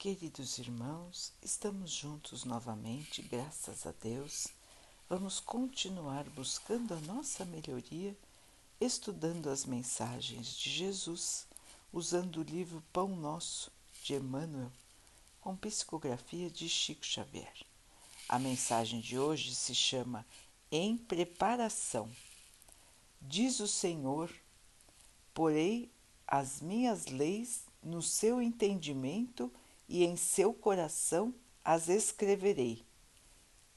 Queridos irmãos, estamos juntos novamente, graças a Deus. Vamos continuar buscando a nossa melhoria, estudando as mensagens de Jesus, usando o livro Pão Nosso de Emmanuel, com psicografia de Chico Xavier. A mensagem de hoje se chama Em Preparação. Diz o Senhor: Porei as minhas leis no seu entendimento e em seu coração as escreverei.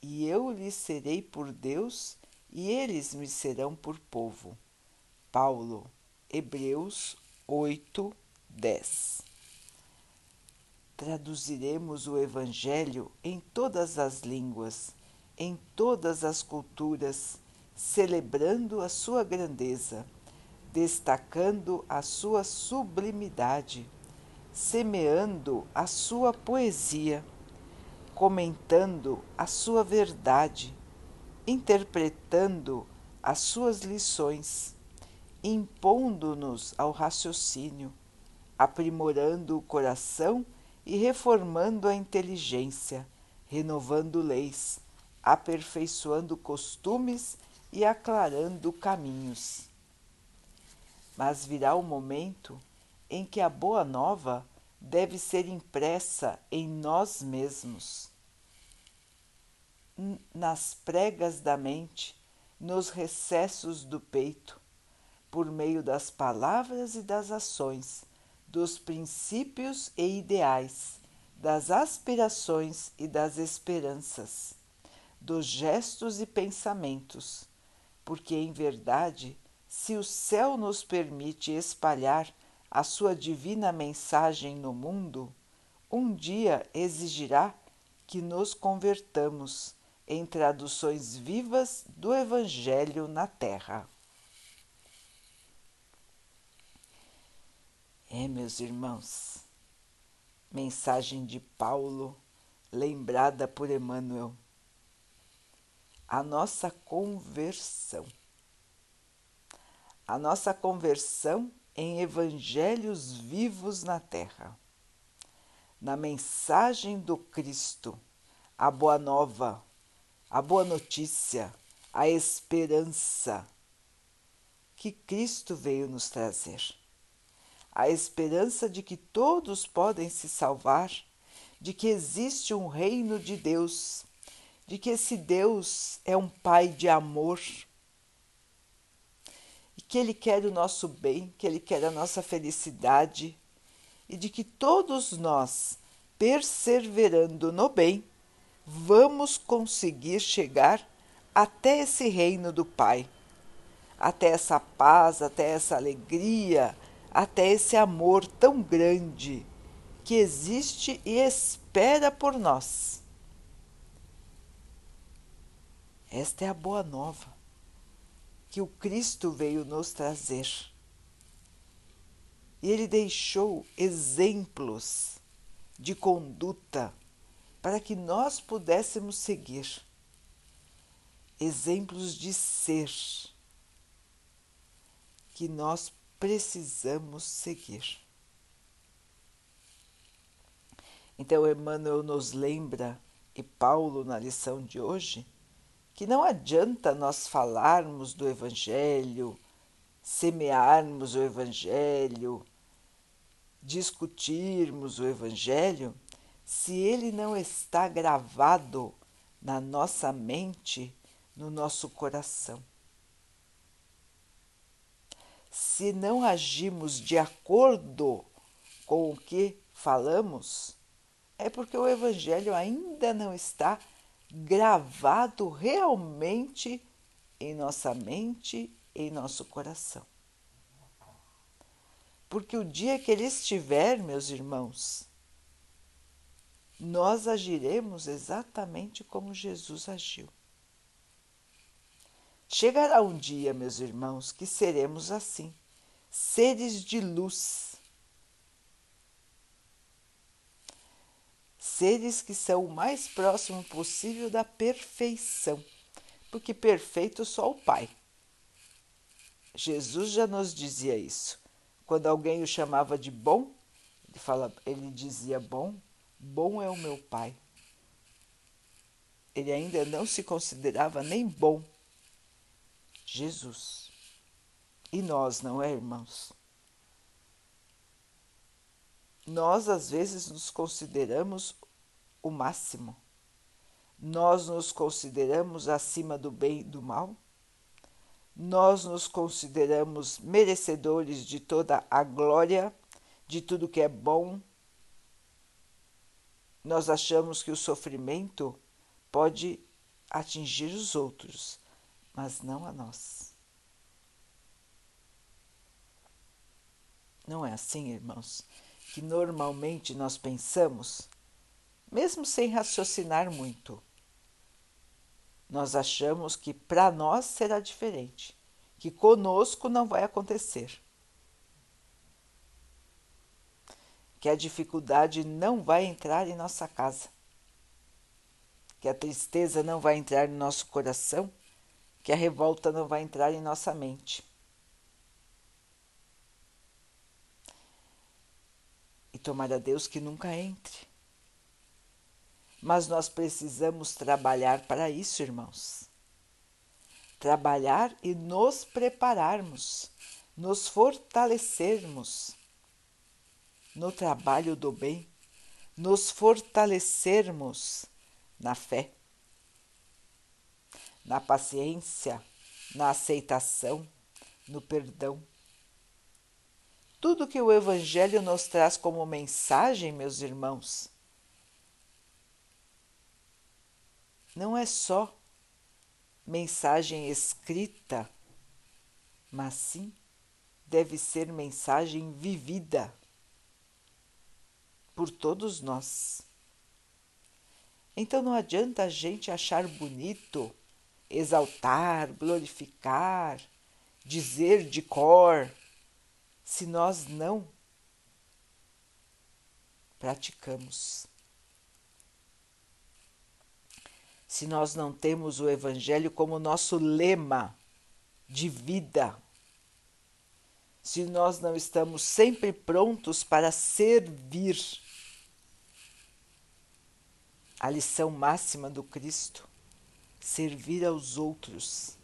E eu lhes serei por Deus e eles me serão por povo. Paulo, Hebreus 8, 10. Traduziremos o Evangelho em todas as línguas, em todas as culturas, celebrando a sua grandeza, destacando a sua sublimidade semeando a sua poesia, comentando a sua verdade, interpretando as suas lições, impondo-nos ao raciocínio, aprimorando o coração e reformando a inteligência, renovando leis, aperfeiçoando costumes e aclarando caminhos. Mas virá o momento em que a boa nova deve ser impressa em nós mesmos, nas pregas da mente, nos recessos do peito, por meio das palavras e das ações, dos princípios e ideais, das aspirações e das esperanças, dos gestos e pensamentos, porque em verdade, se o céu nos permite espalhar a sua divina mensagem no mundo, um dia exigirá que nos convertamos em traduções vivas do Evangelho na Terra. É, meus irmãos, mensagem de Paulo, lembrada por Emmanuel. A nossa conversão. A nossa conversão em evangelhos vivos na terra. Na mensagem do Cristo, a boa nova, a boa notícia, a esperança que Cristo veio nos trazer. A esperança de que todos podem se salvar, de que existe um reino de Deus, de que esse Deus é um Pai de amor que Ele quer o nosso bem, que Ele quer a nossa felicidade e de que todos nós, perseverando no bem, vamos conseguir chegar até esse reino do Pai, até essa paz, até essa alegria, até esse amor tão grande que existe e espera por nós. Esta é a boa nova que o Cristo veio nos trazer. E ele deixou exemplos de conduta para que nós pudéssemos seguir. Exemplos de ser que nós precisamos seguir. Então, Emmanuel nos lembra, e Paulo na lição de hoje, que não adianta nós falarmos do Evangelho, semearmos o Evangelho, discutirmos o Evangelho, se ele não está gravado na nossa mente, no nosso coração. Se não agimos de acordo com o que falamos, é porque o Evangelho ainda não está gravado realmente em nossa mente, em nosso coração. Porque o dia que ele estiver, meus irmãos, nós agiremos exatamente como Jesus agiu. Chegará um dia, meus irmãos, que seremos assim, seres de luz seres que são o mais próximo possível da perfeição, porque perfeito só o Pai. Jesus já nos dizia isso. Quando alguém o chamava de bom, ele, fala, ele dizia bom, bom é o meu Pai. Ele ainda não se considerava nem bom. Jesus. E nós, não é, irmãos? Nós às vezes nos consideramos o máximo. Nós nos consideramos acima do bem e do mal. Nós nos consideramos merecedores de toda a glória, de tudo que é bom. Nós achamos que o sofrimento pode atingir os outros, mas não a nós. Não é assim, irmãos, que normalmente nós pensamos, mesmo sem raciocinar muito. Nós achamos que para nós será diferente, que conosco não vai acontecer. Que a dificuldade não vai entrar em nossa casa, que a tristeza não vai entrar no nosso coração, que a revolta não vai entrar em nossa mente. E tomara Deus que nunca entre. Mas nós precisamos trabalhar para isso, irmãos. Trabalhar e nos prepararmos, nos fortalecermos no trabalho do bem, nos fortalecermos na fé, na paciência, na aceitação, no perdão tudo que o Evangelho nos traz como mensagem, meus irmãos, não é só mensagem escrita, mas sim deve ser mensagem vivida por todos nós. Então não adianta a gente achar bonito, exaltar, glorificar, dizer de cor se nós não praticamos. Se nós não temos o Evangelho como nosso lema de vida, se nós não estamos sempre prontos para servir a lição máxima do Cristo, servir aos outros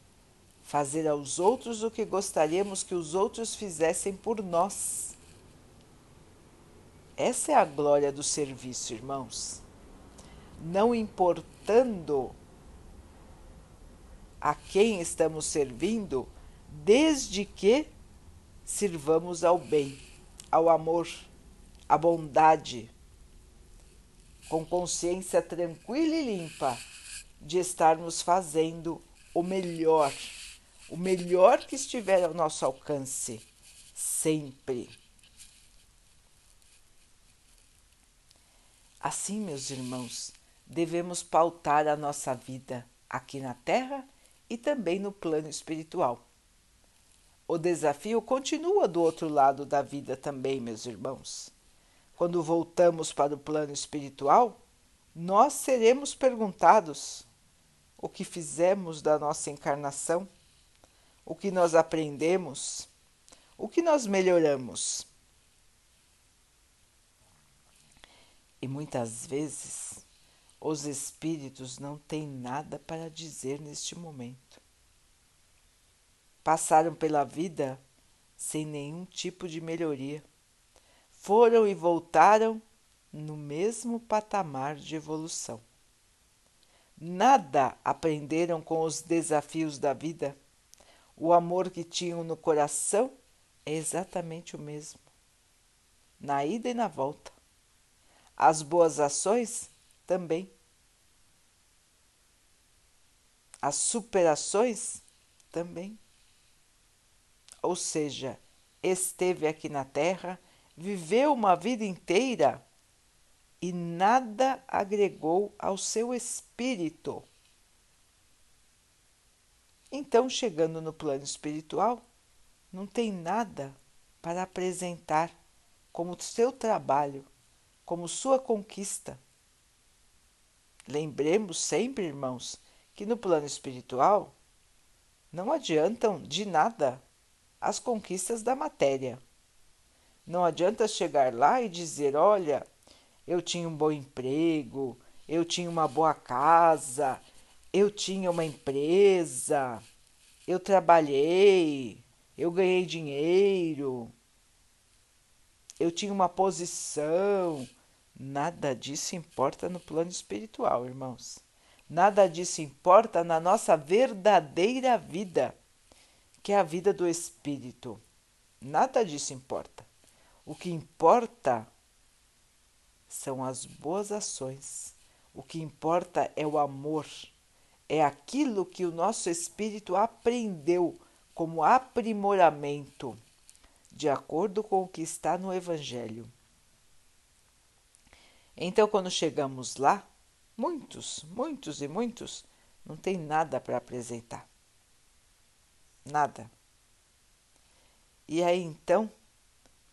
fazer aos outros o que gostaríamos que os outros fizessem por nós. Essa é a glória do serviço, irmãos. Não importando a quem estamos servindo, desde que sirvamos ao bem, ao amor, à bondade, com consciência tranquila e limpa de estarmos fazendo o melhor o melhor que estiver ao nosso alcance, sempre. Assim, meus irmãos, devemos pautar a nossa vida aqui na Terra e também no plano espiritual. O desafio continua do outro lado da vida também, meus irmãos. Quando voltamos para o plano espiritual, nós seremos perguntados o que fizemos da nossa encarnação o que nós aprendemos, o que nós melhoramos. E muitas vezes os espíritos não têm nada para dizer neste momento. Passaram pela vida sem nenhum tipo de melhoria. Foram e voltaram no mesmo patamar de evolução. Nada aprenderam com os desafios da vida o amor que tinham no coração é exatamente o mesmo, na ida e na volta. As boas ações também. As superações também. Ou seja, esteve aqui na Terra, viveu uma vida inteira e nada agregou ao seu espírito. Então, chegando no plano espiritual, não tem nada para apresentar como seu trabalho, como sua conquista. Lembremos sempre, irmãos, que no plano espiritual não adiantam de nada as conquistas da matéria. Não adianta chegar lá e dizer: olha, eu tinha um bom emprego, eu tinha uma boa casa, eu tinha uma empresa, eu trabalhei, eu ganhei dinheiro, eu tinha uma posição. Nada disso importa no plano espiritual, irmãos. Nada disso importa na nossa verdadeira vida, que é a vida do espírito. Nada disso importa. O que importa são as boas ações. O que importa é o amor. É aquilo que o nosso espírito aprendeu como aprimoramento, de acordo com o que está no Evangelho. Então, quando chegamos lá, muitos, muitos e muitos, não tem nada para apresentar. Nada. E aí então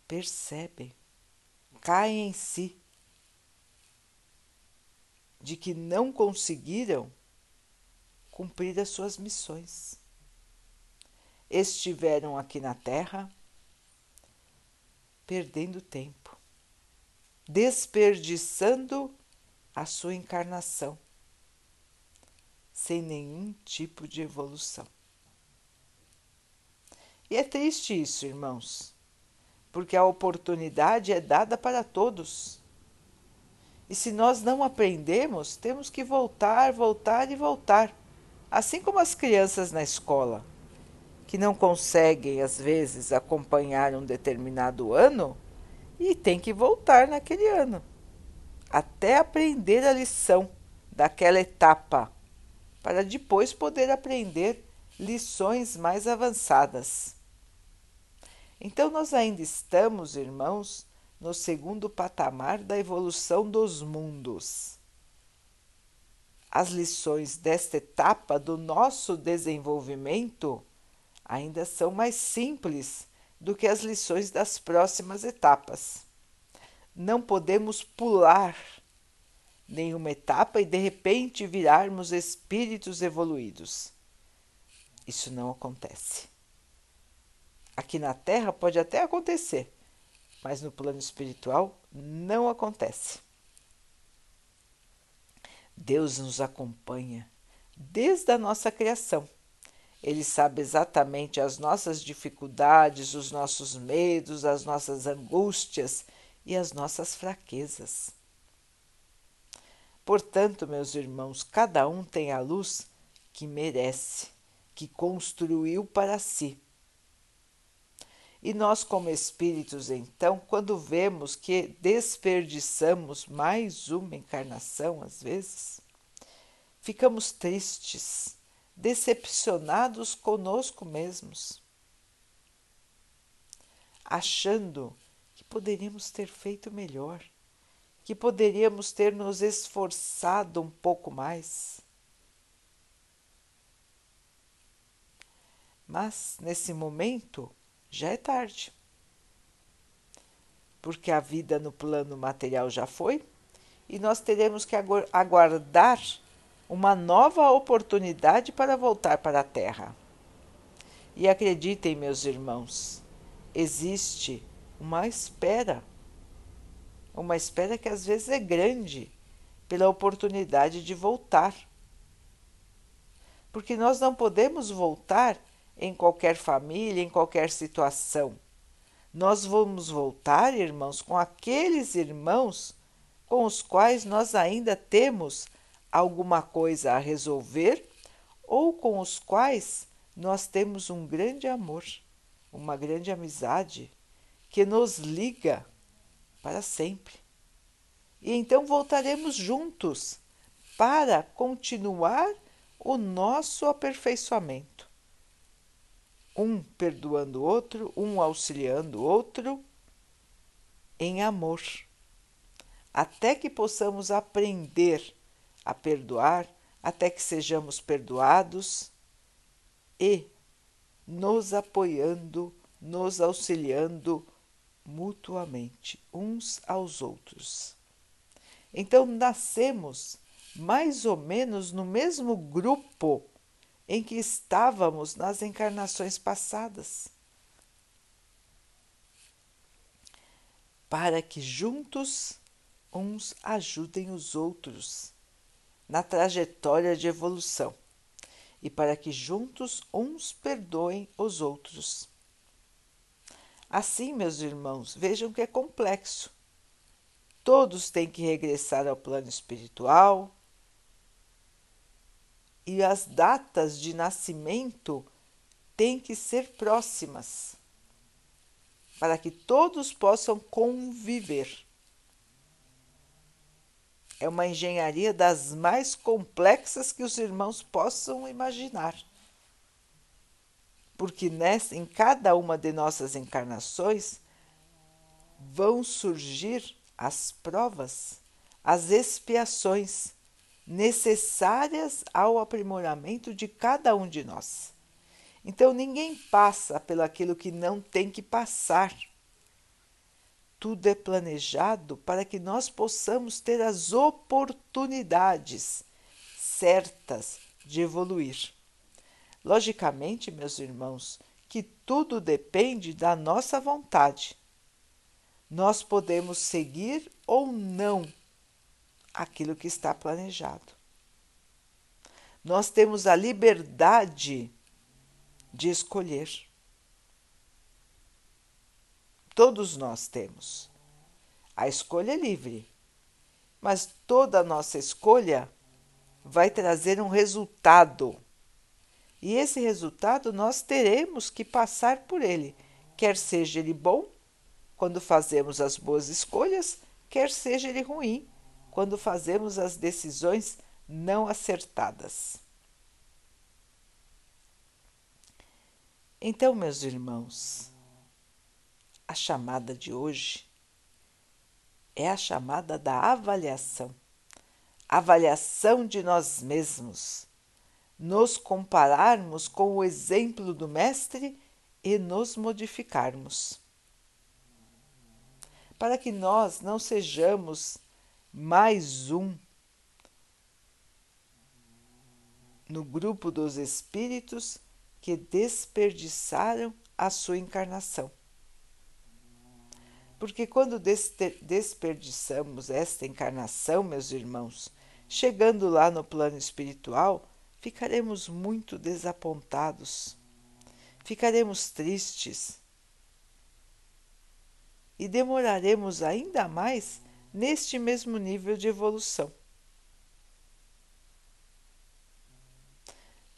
percebem, caem em si de que não conseguiram cumprir as suas missões. Estiveram aqui na Terra perdendo tempo, desperdiçando a sua encarnação, sem nenhum tipo de evolução. E é triste isso, irmãos, porque a oportunidade é dada para todos. E se nós não aprendemos, temos que voltar, voltar e voltar. Assim como as crianças na escola, que não conseguem, às vezes, acompanhar um determinado ano e tem que voltar naquele ano, até aprender a lição daquela etapa, para depois poder aprender lições mais avançadas. Então, nós ainda estamos, irmãos, no segundo patamar da evolução dos mundos. As lições desta etapa do nosso desenvolvimento ainda são mais simples do que as lições das próximas etapas. Não podemos pular nenhuma etapa e de repente virarmos espíritos evoluídos. Isso não acontece. Aqui na Terra pode até acontecer, mas no plano espiritual não acontece. Deus nos acompanha desde a nossa criação. Ele sabe exatamente as nossas dificuldades, os nossos medos, as nossas angústias e as nossas fraquezas. Portanto, meus irmãos, cada um tem a luz que merece, que construiu para si. E nós, como espíritos, então, quando vemos que desperdiçamos mais uma encarnação, às vezes, ficamos tristes, decepcionados conosco mesmos, achando que poderíamos ter feito melhor, que poderíamos ter nos esforçado um pouco mais. Mas, nesse momento, já é tarde. Porque a vida no plano material já foi e nós teremos que aguardar uma nova oportunidade para voltar para a Terra. E acreditem, meus irmãos, existe uma espera, uma espera que às vezes é grande pela oportunidade de voltar. Porque nós não podemos voltar em qualquer família, em qualquer situação. Nós vamos voltar, irmãos, com aqueles irmãos com os quais nós ainda temos alguma coisa a resolver ou com os quais nós temos um grande amor, uma grande amizade que nos liga para sempre. E então voltaremos juntos para continuar o nosso aperfeiçoamento um perdoando o outro, um auxiliando o outro em amor, até que possamos aprender a perdoar, até que sejamos perdoados e nos apoiando, nos auxiliando mutuamente uns aos outros. Então, nascemos mais ou menos no mesmo grupo em que estávamos nas encarnações passadas, para que juntos uns ajudem os outros na trajetória de evolução e para que juntos uns perdoem os outros. Assim, meus irmãos, vejam que é complexo. Todos têm que regressar ao plano espiritual e as datas de nascimento têm que ser próximas para que todos possam conviver. É uma engenharia das mais complexas que os irmãos possam imaginar. Porque nessa, em cada uma de nossas encarnações vão surgir as provas, as expiações necessárias ao aprimoramento de cada um de nós. Então ninguém passa pelo aquilo que não tem que passar tudo é planejado para que nós possamos ter as oportunidades certas de evoluir. Logicamente, meus irmãos, que tudo depende da nossa vontade. Nós podemos seguir ou não aquilo que está planejado. Nós temos a liberdade de escolher. Todos nós temos. A escolha é livre, mas toda nossa escolha vai trazer um resultado. E esse resultado nós teremos que passar por ele, quer seja ele bom, quando fazemos as boas escolhas, quer seja ele ruim, quando fazemos as decisões não acertadas. Então, meus irmãos, a chamada de hoje é a chamada da avaliação. Avaliação de nós mesmos. Nos compararmos com o exemplo do Mestre e nos modificarmos. Para que nós não sejamos mais um no grupo dos espíritos que desperdiçaram a sua encarnação. Porque quando desperdiçamos esta encarnação, meus irmãos, chegando lá no plano espiritual, ficaremos muito desapontados, ficaremos tristes e demoraremos ainda mais neste mesmo nível de evolução.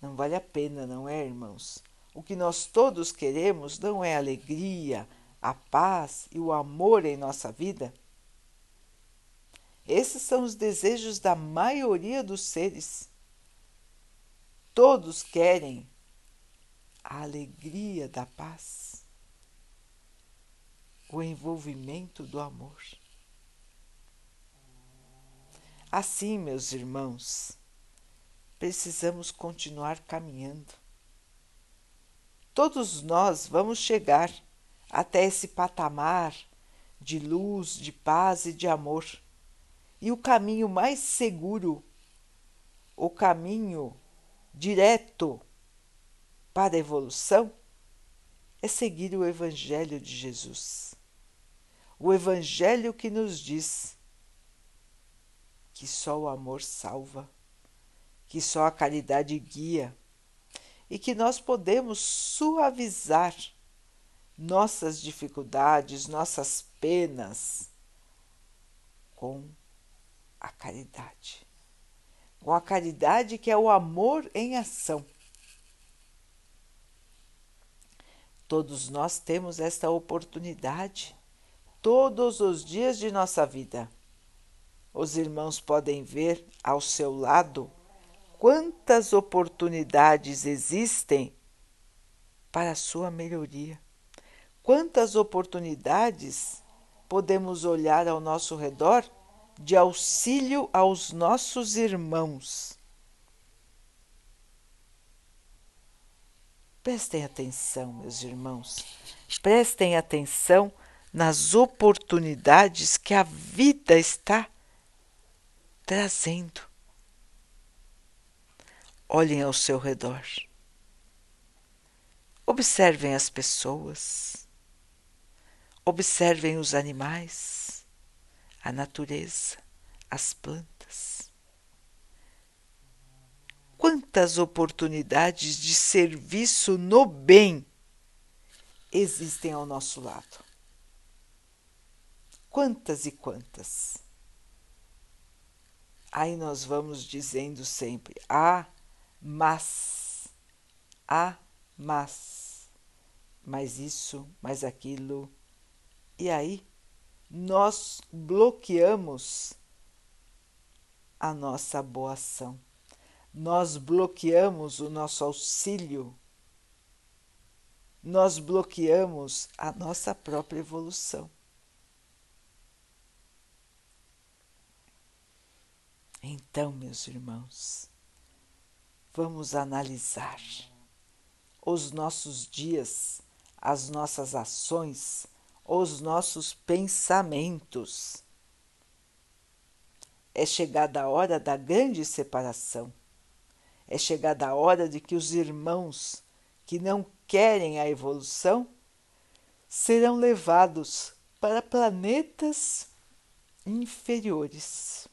Não vale a pena, não é, irmãos? O que nós todos queremos não é alegria, a paz e o amor em nossa vida? Esses são os desejos da maioria dos seres. Todos querem a alegria da paz, o envolvimento do amor. Assim, meus irmãos, precisamos continuar caminhando. Todos nós vamos chegar até esse patamar de luz, de paz e de amor. E o caminho mais seguro, o caminho direto para a evolução, é seguir o Evangelho de Jesus. O Evangelho que nos diz que só o amor salva, que só a caridade guia e que nós podemos suavizar nossas dificuldades, nossas penas com a caridade. Com a caridade que é o amor em ação. Todos nós temos esta oportunidade todos os dias de nossa vida. Os irmãos podem ver ao seu lado quantas oportunidades existem para a sua melhoria. Quantas oportunidades podemos olhar ao nosso redor de auxílio aos nossos irmãos? Prestem atenção, meus irmãos, prestem atenção nas oportunidades que a vida está trazendo. Olhem ao seu redor. Observem as pessoas. Observem os animais, a natureza, as plantas. Quantas oportunidades de serviço no bem existem ao nosso lado? Quantas e quantas? Aí nós vamos dizendo sempre: ah, mas, ah, mas, mais isso, mais aquilo. E aí nós bloqueamos a nossa boa ação, nós bloqueamos o nosso auxílio, nós bloqueamos a nossa própria evolução. Então, meus irmãos, vamos analisar os nossos dias, as nossas ações, os nossos pensamentos. É chegada a hora da grande separação. É chegada a hora de que os irmãos que não querem a evolução serão levados para planetas inferiores.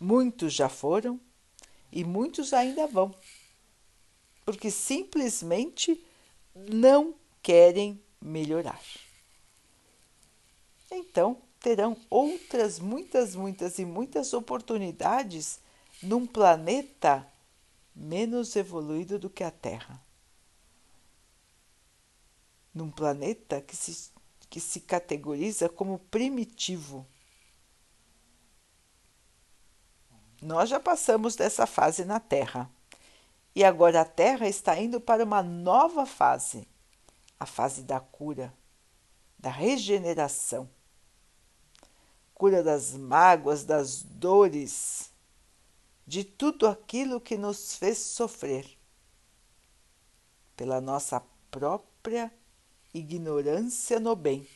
Muitos já foram e muitos ainda vão, porque simplesmente não querem melhorar. Então, terão outras muitas, muitas e muitas oportunidades num planeta menos evoluído do que a Terra. Num planeta que se, que se categoriza como primitivo Nós já passamos dessa fase na Terra. E agora a Terra está indo para uma nova fase a fase da cura, da regeneração. Cura das mágoas, das dores, de tudo aquilo que nos fez sofrer, pela nossa própria ignorância no bem,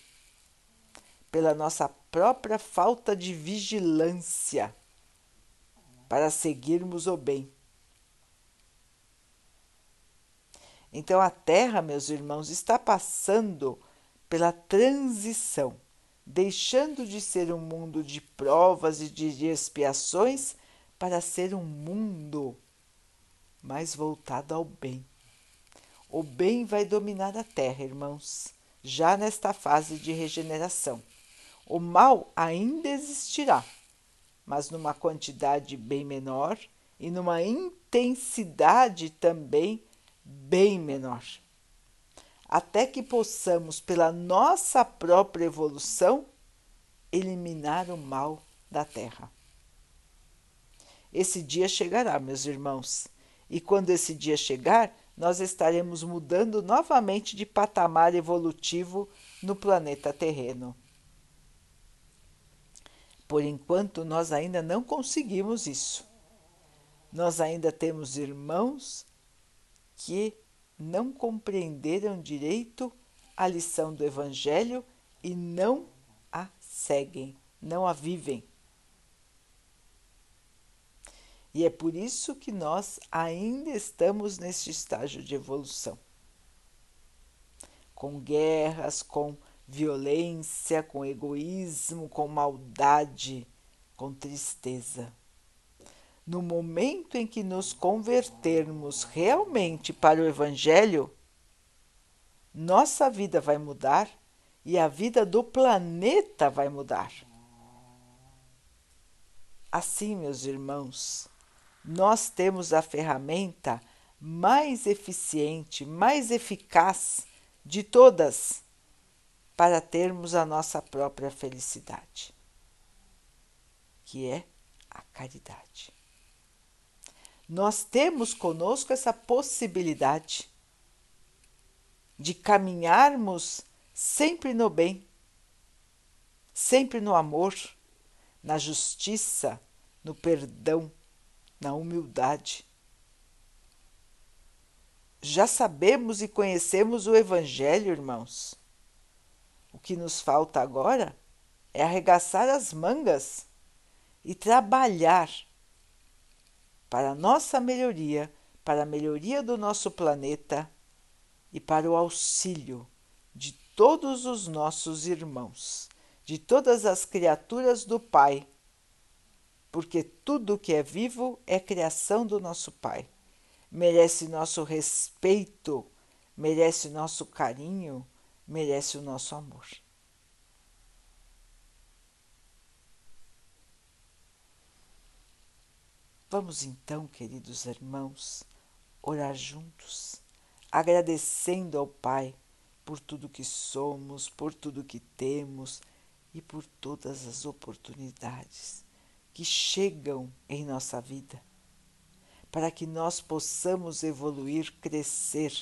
pela nossa própria falta de vigilância para seguirmos o bem. Então a Terra, meus irmãos, está passando pela transição, deixando de ser um mundo de provas e de expiações para ser um mundo mais voltado ao bem. O bem vai dominar a Terra, irmãos, já nesta fase de regeneração. O mal ainda existirá, mas numa quantidade bem menor e numa intensidade também bem menor. Até que possamos, pela nossa própria evolução, eliminar o mal da Terra. Esse dia chegará, meus irmãos, e quando esse dia chegar, nós estaremos mudando novamente de patamar evolutivo no planeta terreno. Por enquanto, nós ainda não conseguimos isso. Nós ainda temos irmãos que não compreenderam direito a lição do Evangelho e não a seguem, não a vivem. E é por isso que nós ainda estamos neste estágio de evolução. Com guerras, com violência, com egoísmo, com maldade, com tristeza. No momento em que nos convertermos realmente para o Evangelho, nossa vida vai mudar e a vida do planeta vai mudar. Assim, meus irmãos, nós temos a ferramenta mais eficiente, mais eficaz de todas para termos a nossa própria felicidade, que é a caridade. Nós temos conosco essa possibilidade de caminharmos sempre no bem, sempre no amor, na justiça, no perdão, na humildade. Já sabemos e conhecemos o Evangelho, irmãos. O que nos falta agora é arregaçar as mangas e trabalhar para a nossa melhoria, para a melhoria do nosso planeta e para o auxílio de todos os nossos irmãos, de todas as criaturas do Pai, porque tudo que é vivo é criação do nosso Pai. Merece nosso respeito, merece nosso carinho, merece o nosso amor. Vamos então, queridos irmãos, orar juntos, agradecendo ao Pai por tudo que somos, por tudo que temos e por todas as oportunidades que chegam em nossa vida, para que nós possamos evoluir, crescer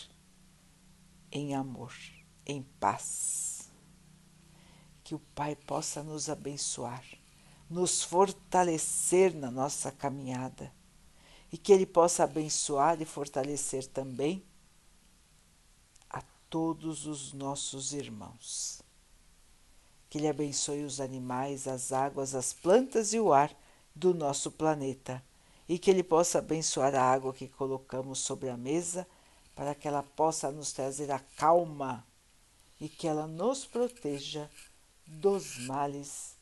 em amor, em paz. Que o Pai possa nos abençoar, nos fortalecer na nossa caminhada. E que Ele possa abençoar e fortalecer também a todos os nossos irmãos. Que Ele abençoe os animais, as águas, as plantas e o ar do nosso planeta. E que Ele possa abençoar a água que colocamos sobre a mesa para que ela possa nos trazer a calma e que ela nos proteja dos males